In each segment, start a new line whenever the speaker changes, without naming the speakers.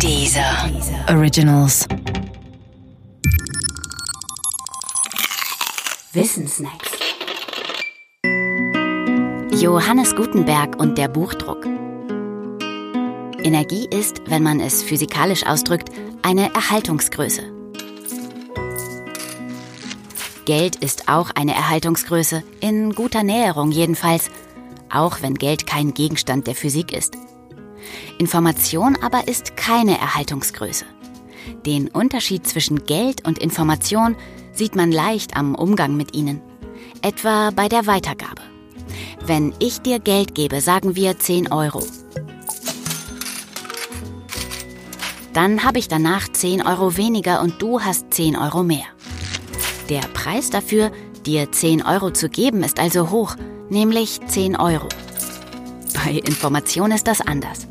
Dieser Originals.
Wissensnacks.
Johannes Gutenberg und der Buchdruck. Energie ist, wenn man es physikalisch ausdrückt, eine Erhaltungsgröße. Geld ist auch eine Erhaltungsgröße, in guter Näherung jedenfalls, auch wenn Geld kein Gegenstand der Physik ist. Information aber ist keine Erhaltungsgröße. Den Unterschied zwischen Geld und Information sieht man leicht am Umgang mit ihnen, etwa bei der Weitergabe. Wenn ich dir Geld gebe, sagen wir 10 Euro. Dann habe ich danach 10 Euro weniger und du hast 10 Euro mehr. Der Preis dafür, dir 10 Euro zu geben, ist also hoch, nämlich 10 Euro. Bei Information ist das anders.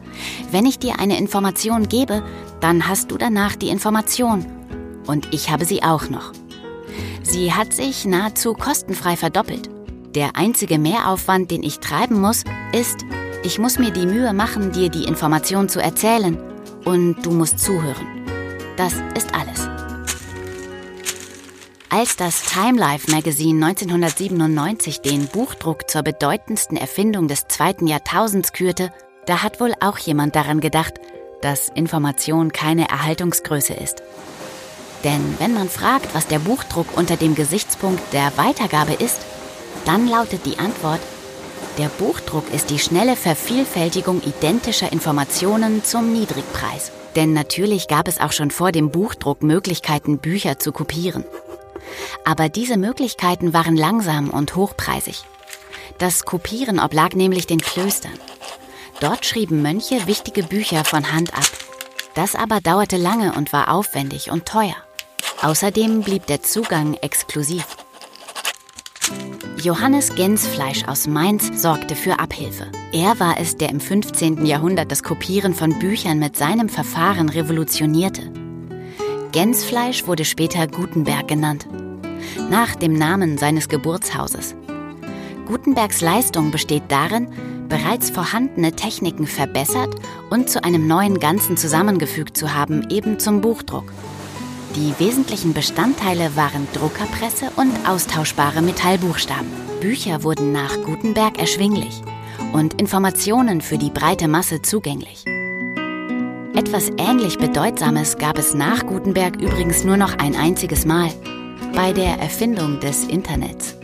Wenn ich dir eine Information gebe, dann hast du danach die Information. Und ich habe sie auch noch. Sie hat sich nahezu kostenfrei verdoppelt. Der einzige Mehraufwand, den ich treiben muss, ist, ich muss mir die Mühe machen, dir die Information zu erzählen. Und du musst zuhören. Das ist alles. Als das Time Life Magazine 1997 den Buchdruck zur bedeutendsten Erfindung des zweiten Jahrtausends kürte, da hat wohl auch jemand daran gedacht, dass Information keine Erhaltungsgröße ist. Denn wenn man fragt, was der Buchdruck unter dem Gesichtspunkt der Weitergabe ist, dann lautet die Antwort, der Buchdruck ist die schnelle Vervielfältigung identischer Informationen zum Niedrigpreis. Denn natürlich gab es auch schon vor dem Buchdruck Möglichkeiten, Bücher zu kopieren. Aber diese Möglichkeiten waren langsam und hochpreisig. Das Kopieren oblag nämlich den Klöstern. Dort schrieben Mönche wichtige Bücher von Hand ab. Das aber dauerte lange und war aufwendig und teuer. Außerdem blieb der Zugang exklusiv. Johannes Gänsfleisch aus Mainz sorgte für Abhilfe. Er war es, der im 15. Jahrhundert das Kopieren von Büchern mit seinem Verfahren revolutionierte. Gänsfleisch wurde später Gutenberg genannt, nach dem Namen seines Geburtshauses. Gutenbergs Leistung besteht darin, bereits vorhandene Techniken verbessert und zu einem neuen Ganzen zusammengefügt zu haben, eben zum Buchdruck. Die wesentlichen Bestandteile waren Druckerpresse und austauschbare Metallbuchstaben. Bücher wurden nach Gutenberg erschwinglich und Informationen für die breite Masse zugänglich. Etwas ähnlich Bedeutsames gab es nach Gutenberg übrigens nur noch ein einziges Mal, bei der Erfindung des Internets.